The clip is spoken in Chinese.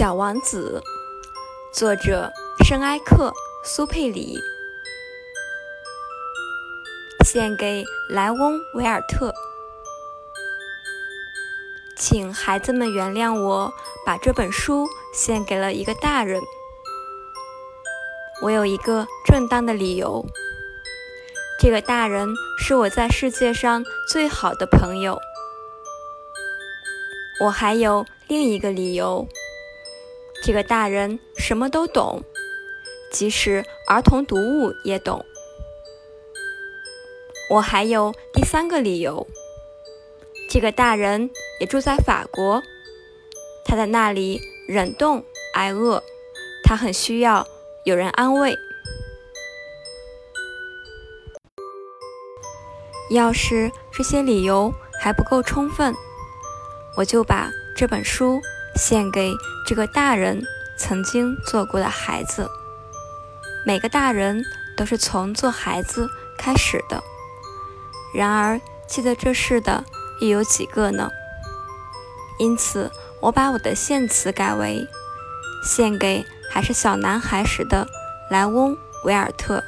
小王子，作者圣埃克苏佩里，献给莱翁维尔特。请孩子们原谅我把这本书献给了一个大人。我有一个正当的理由。这个大人是我在世界上最好的朋友。我还有另一个理由。这个大人什么都懂，即使儿童读物也懂。我还有第三个理由。这个大人也住在法国，他在那里忍冻挨饿，他很需要有人安慰。要是这些理由还不够充分，我就把这本书。献给这个大人曾经做过的孩子。每个大人都是从做孩子开始的。然而，记得这事的又有几个呢？因此，我把我的献词改为：献给还是小男孩时的莱翁·维尔特。